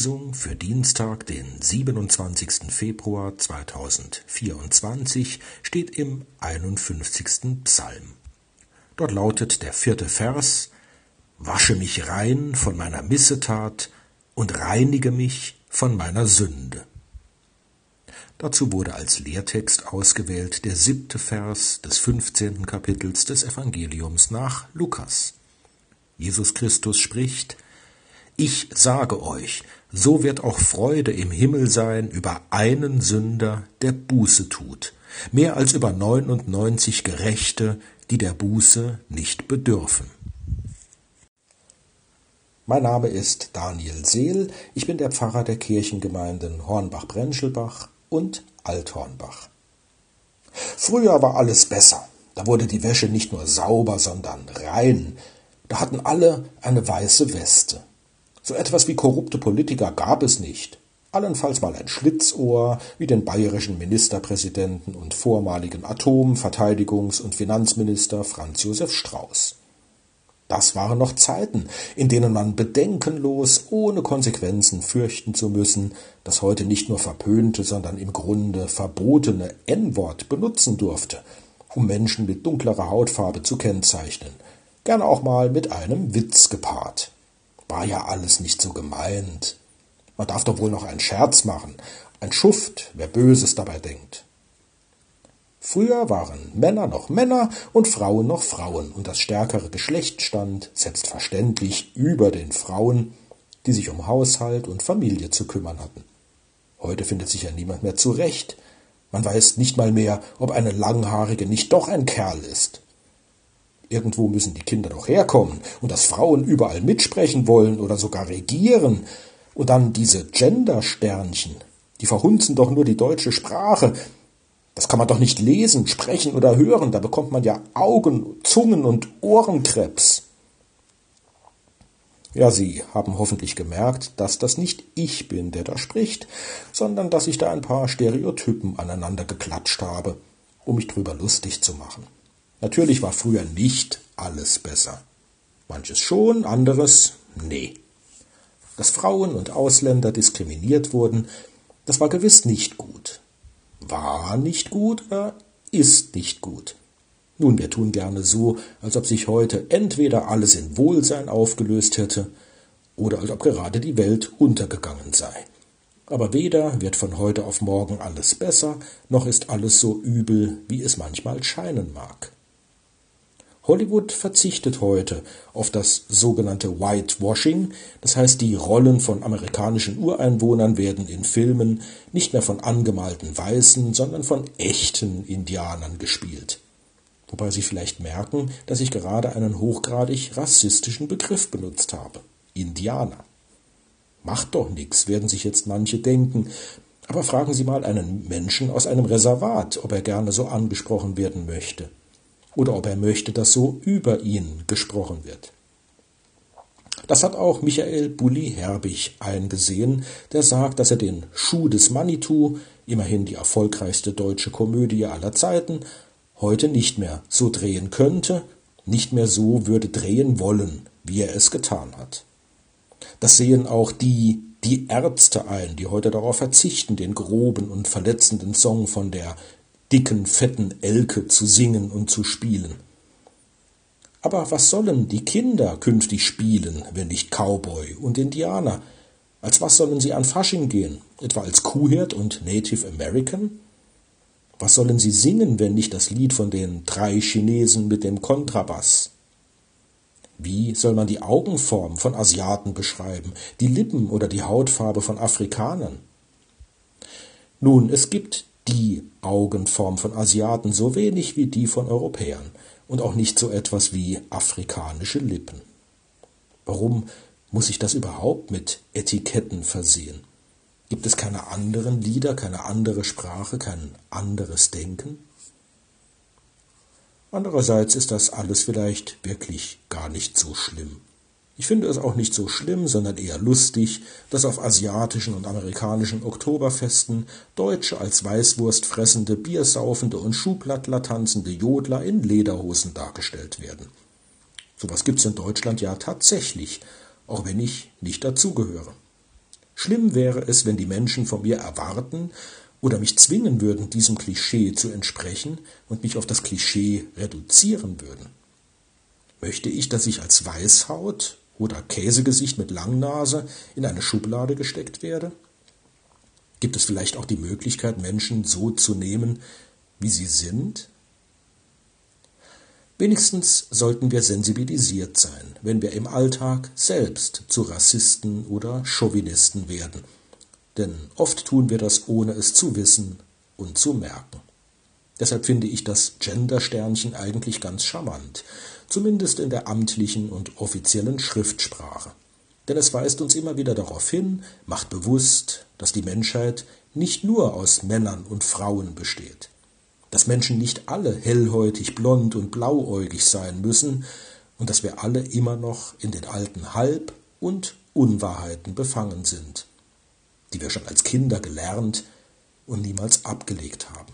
Losung für Dienstag, den 27. Februar 2024 steht im 51. Psalm. Dort lautet der vierte Vers Wasche mich rein von meiner Missetat und reinige mich von meiner Sünde. Dazu wurde als Lehrtext ausgewählt der siebte Vers des 15. Kapitels des Evangeliums nach Lukas. Jesus Christus spricht, Ich sage euch, so wird auch Freude im Himmel sein über einen Sünder, der Buße tut, mehr als über neunundneunzig Gerechte, die der Buße nicht bedürfen. Mein Name ist Daniel Seel, ich bin der Pfarrer der Kirchengemeinden Hornbach-Brenschelbach und Althornbach. Früher war alles besser. Da wurde die Wäsche nicht nur sauber, sondern rein. Da hatten alle eine weiße Weste. So etwas wie korrupte Politiker gab es nicht. Allenfalls mal ein Schlitzohr, wie den bayerischen Ministerpräsidenten und vormaligen Atom-, Verteidigungs- und Finanzminister Franz Josef Strauß. Das waren noch Zeiten, in denen man bedenkenlos, ohne Konsequenzen fürchten zu müssen, das heute nicht nur verpönte, sondern im Grunde verbotene N-Wort benutzen durfte, um Menschen mit dunklerer Hautfarbe zu kennzeichnen, gern auch mal mit einem Witz gepaart. War ja alles nicht so gemeint. Man darf doch wohl noch einen Scherz machen, ein Schuft, wer Böses dabei denkt. Früher waren Männer noch Männer und Frauen noch Frauen, und das stärkere Geschlecht stand selbstverständlich über den Frauen, die sich um Haushalt und Familie zu kümmern hatten. Heute findet sich ja niemand mehr zurecht. Man weiß nicht mal mehr, ob eine Langhaarige nicht doch ein Kerl ist. Irgendwo müssen die Kinder doch herkommen, und dass Frauen überall mitsprechen wollen oder sogar regieren. Und dann diese Gendersternchen, die verhunzen doch nur die deutsche Sprache, das kann man doch nicht lesen, sprechen oder hören, da bekommt man ja Augen, Zungen und Ohrenkrebs. Ja, Sie haben hoffentlich gemerkt, dass das nicht ich bin, der da spricht, sondern dass ich da ein paar Stereotypen aneinander geklatscht habe, um mich drüber lustig zu machen. Natürlich war früher nicht alles besser. Manches schon, anderes nee. Dass Frauen und Ausländer diskriminiert wurden, das war gewiss nicht gut war nicht gut oder ist nicht gut. Nun, wir tun gerne so, als ob sich heute entweder alles in Wohlsein aufgelöst hätte oder als ob gerade die Welt untergegangen sei. Aber weder wird von heute auf morgen alles besser, noch ist alles so übel, wie es manchmal scheinen mag. Hollywood verzichtet heute auf das sogenannte Whitewashing, das heißt die Rollen von amerikanischen Ureinwohnern werden in Filmen nicht mehr von angemalten Weißen, sondern von echten Indianern gespielt. Wobei Sie vielleicht merken, dass ich gerade einen hochgradig rassistischen Begriff benutzt habe. Indianer. Macht doch nichts, werden sich jetzt manche denken. Aber fragen Sie mal einen Menschen aus einem Reservat, ob er gerne so angesprochen werden möchte oder ob er möchte, dass so über ihn gesprochen wird. Das hat auch Michael Bulli-Herbig eingesehen, der sagt, dass er den Schuh des Manitou, immerhin die erfolgreichste deutsche Komödie aller Zeiten, heute nicht mehr so drehen könnte, nicht mehr so würde drehen wollen, wie er es getan hat. Das sehen auch die, die Ärzte ein, die heute darauf verzichten, den groben und verletzenden Song von der dicken, fetten Elke zu singen und zu spielen. Aber was sollen die Kinder künftig spielen, wenn nicht Cowboy und Indianer? Als was sollen sie an Fasching gehen? Etwa als Kuhhirt und Native American? Was sollen sie singen, wenn nicht das Lied von den drei Chinesen mit dem Kontrabass? Wie soll man die Augenform von Asiaten beschreiben, die Lippen oder die Hautfarbe von Afrikanern? Nun, es gibt die Augenform von Asiaten so wenig wie die von Europäern und auch nicht so etwas wie afrikanische Lippen. Warum muss ich das überhaupt mit Etiketten versehen? Gibt es keine anderen Lieder, keine andere Sprache, kein anderes Denken? Andererseits ist das alles vielleicht wirklich gar nicht so schlimm. Ich finde es auch nicht so schlimm, sondern eher lustig, dass auf asiatischen und amerikanischen Oktoberfesten Deutsche als Weißwurst fressende, biersaufende und Schuhplattler tanzende Jodler in Lederhosen dargestellt werden. Sowas gibt's in Deutschland ja tatsächlich, auch wenn ich nicht dazugehöre. Schlimm wäre es, wenn die Menschen von mir erwarten oder mich zwingen würden, diesem Klischee zu entsprechen und mich auf das Klischee reduzieren würden. Möchte ich, dass ich als Weißhaut oder Käsegesicht mit Langnase in eine Schublade gesteckt werde? Gibt es vielleicht auch die Möglichkeit, Menschen so zu nehmen, wie sie sind? Wenigstens sollten wir sensibilisiert sein, wenn wir im Alltag selbst zu Rassisten oder Chauvinisten werden. Denn oft tun wir das, ohne es zu wissen und zu merken. Deshalb finde ich das Gender-Sternchen eigentlich ganz charmant, zumindest in der amtlichen und offiziellen Schriftsprache. Denn es weist uns immer wieder darauf hin, macht bewusst, dass die Menschheit nicht nur aus Männern und Frauen besteht dass Menschen nicht alle hellhäutig, blond und blauäugig sein müssen und dass wir alle immer noch in den alten Halb- und Unwahrheiten befangen sind, die wir schon als Kinder gelernt und niemals abgelegt haben.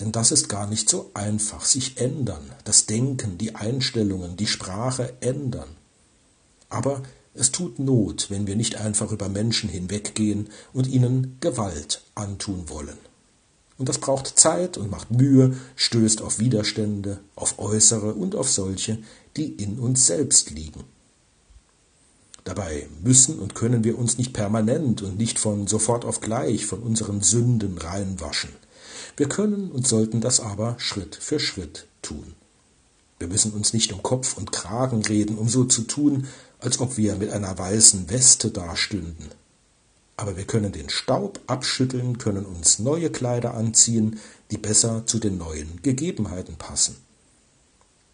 Denn das ist gar nicht so einfach, sich ändern, das Denken, die Einstellungen, die Sprache ändern. Aber es tut Not, wenn wir nicht einfach über Menschen hinweggehen und ihnen Gewalt antun wollen. Und das braucht Zeit und macht Mühe, stößt auf Widerstände, auf äußere und auf solche, die in uns selbst liegen. Dabei müssen und können wir uns nicht permanent und nicht von sofort auf gleich von unseren Sünden reinwaschen. Wir können und sollten das aber Schritt für Schritt tun. Wir müssen uns nicht um Kopf und Kragen reden, um so zu tun, als ob wir mit einer weißen Weste dastünden, aber wir können den Staub abschütteln, können uns neue Kleider anziehen, die besser zu den neuen Gegebenheiten passen.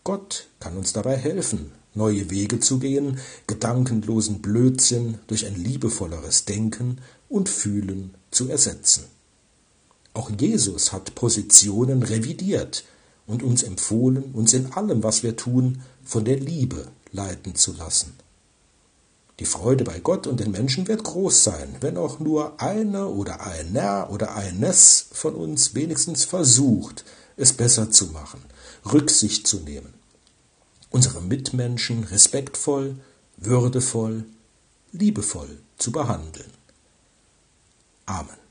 Gott kann uns dabei helfen, neue Wege zu gehen, gedankenlosen Blödsinn durch ein liebevolleres Denken und Fühlen zu ersetzen. Auch Jesus hat Positionen revidiert und uns empfohlen, uns in allem, was wir tun, von der Liebe leiten zu lassen. Die Freude bei Gott und den Menschen wird groß sein, wenn auch nur eine oder einer oder eines von uns wenigstens versucht, es besser zu machen, Rücksicht zu nehmen, unsere Mitmenschen respektvoll, würdevoll, liebevoll zu behandeln. Amen.